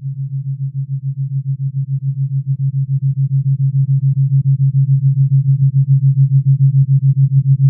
Thank you.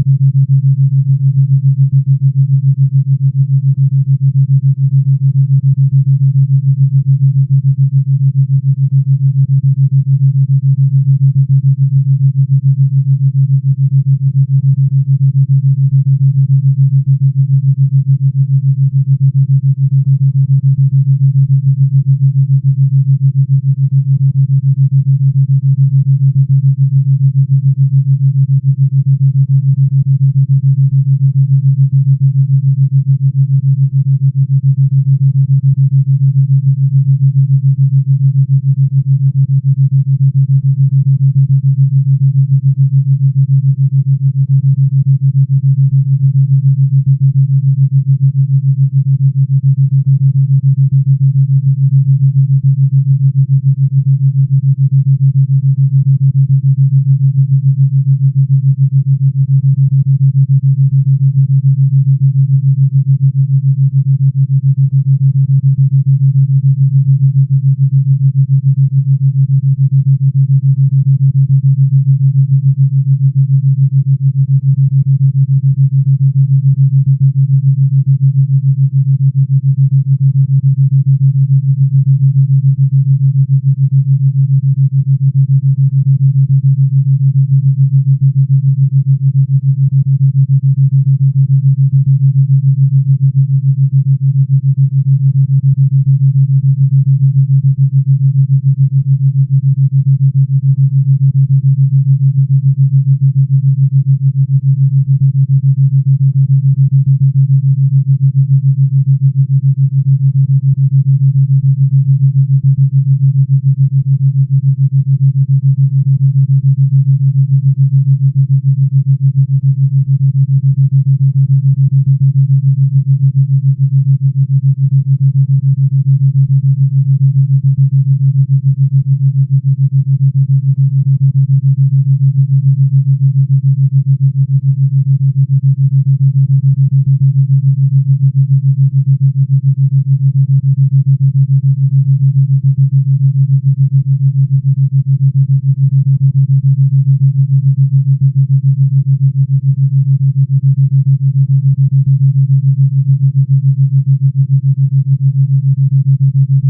Thank you.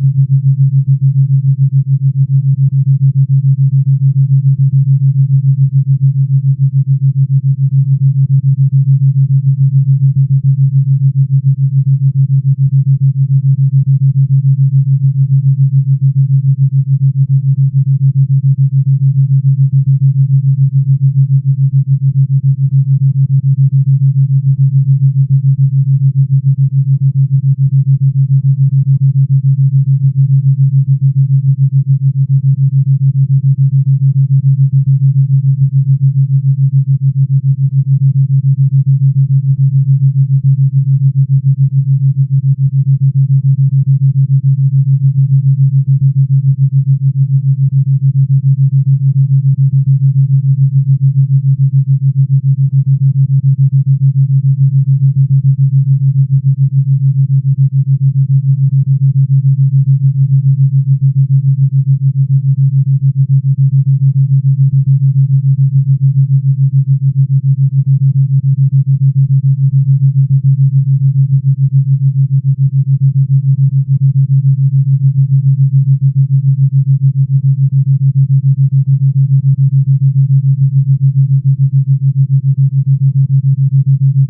Thank you.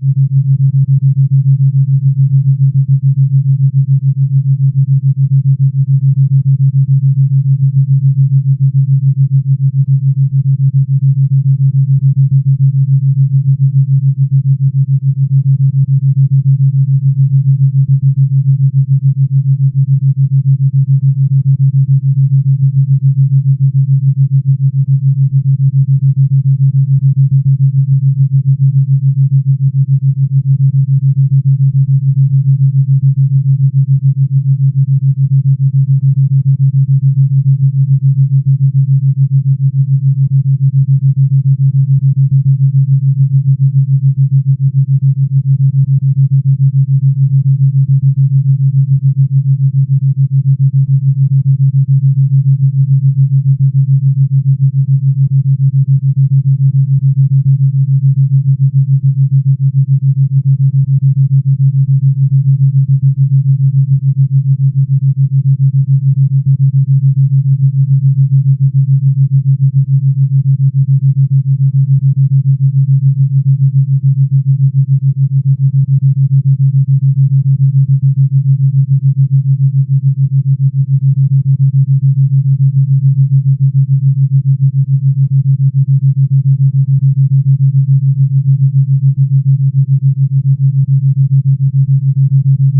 el you. Thank you.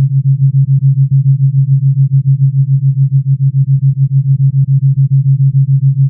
Thank you.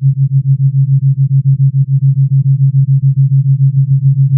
Thank you.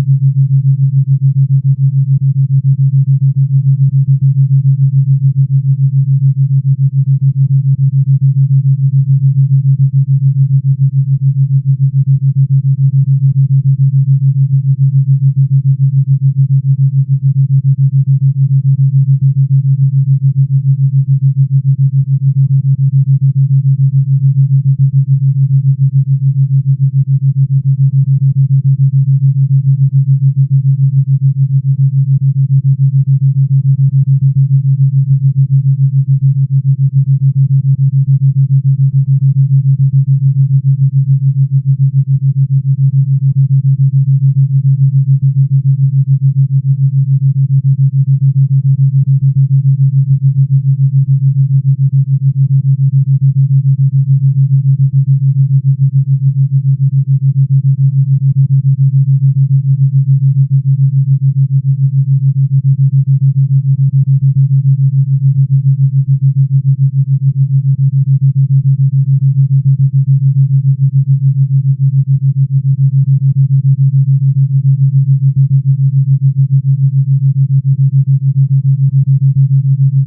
Thank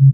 you.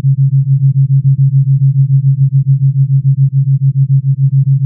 Thank you.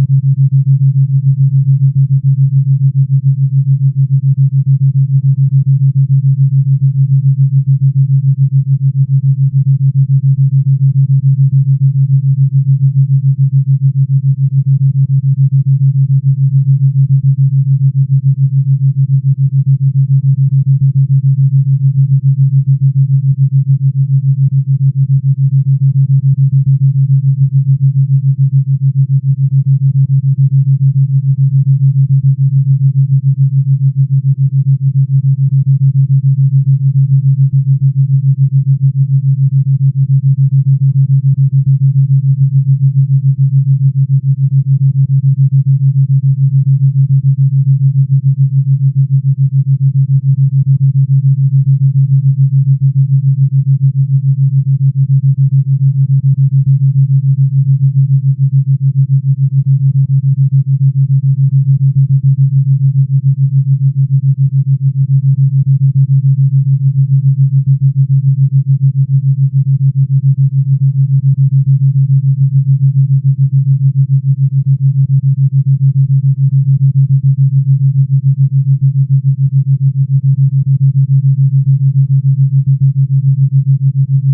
La cápsula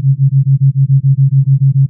tendrá el firmamento.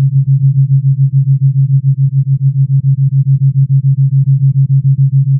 el you.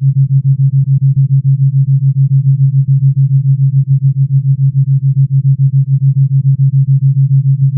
Thank you.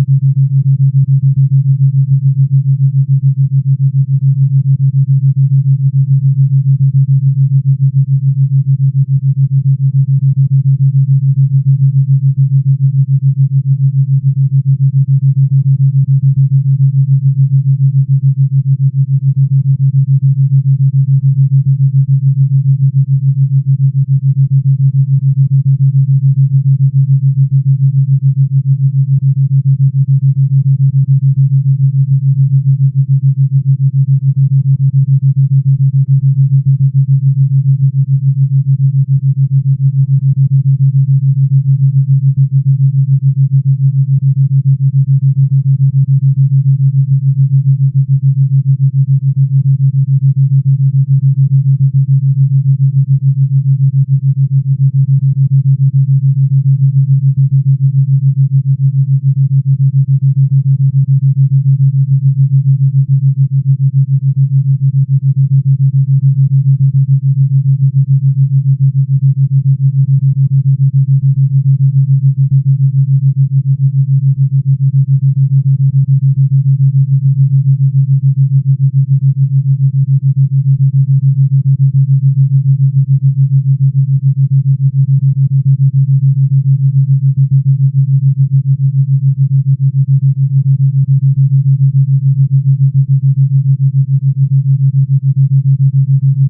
el you. En el ensayo PALM, la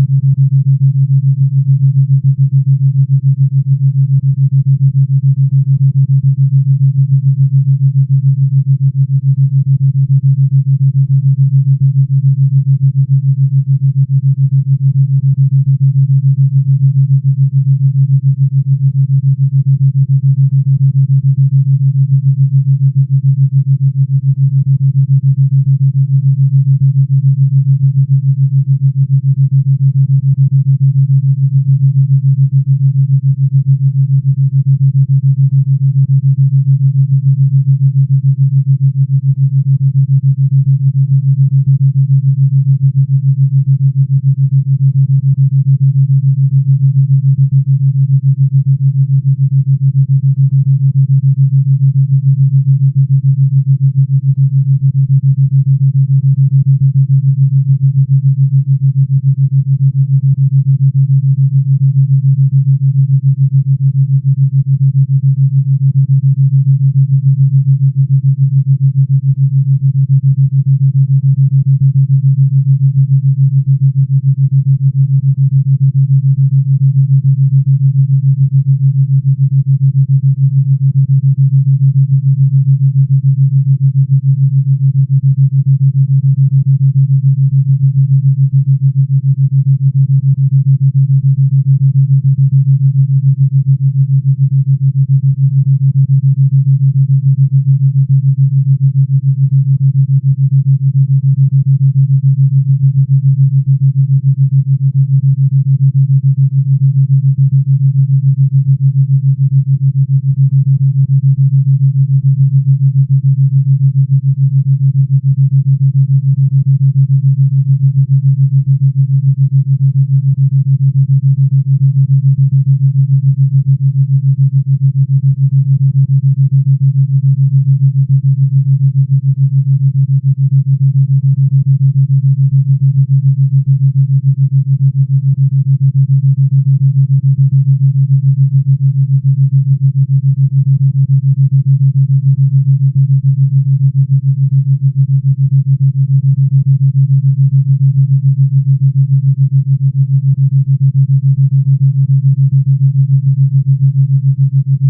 el you.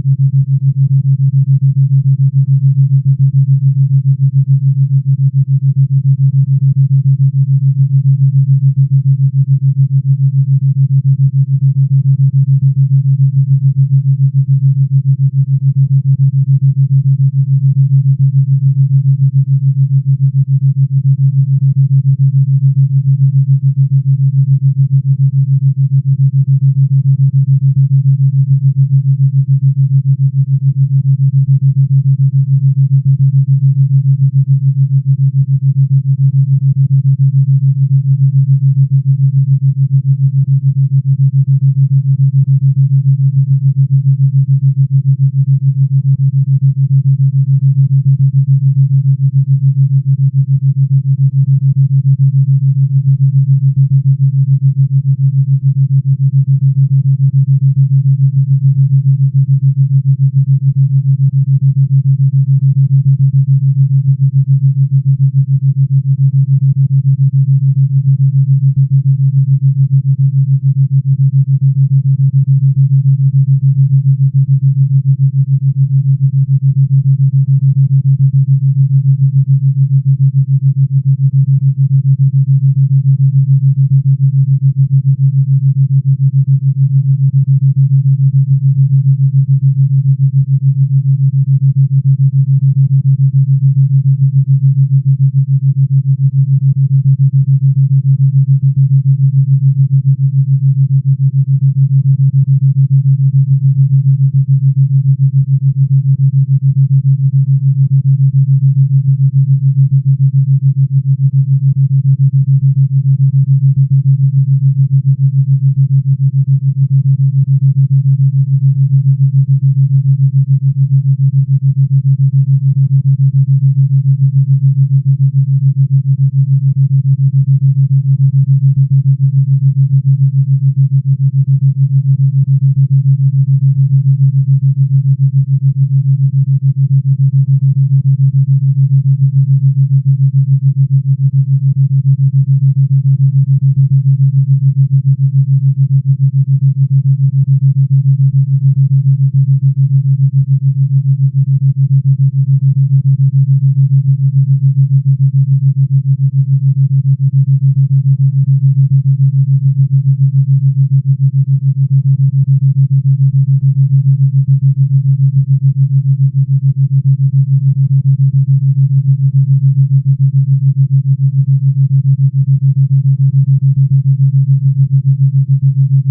Thank you. Thank you. por Thank you.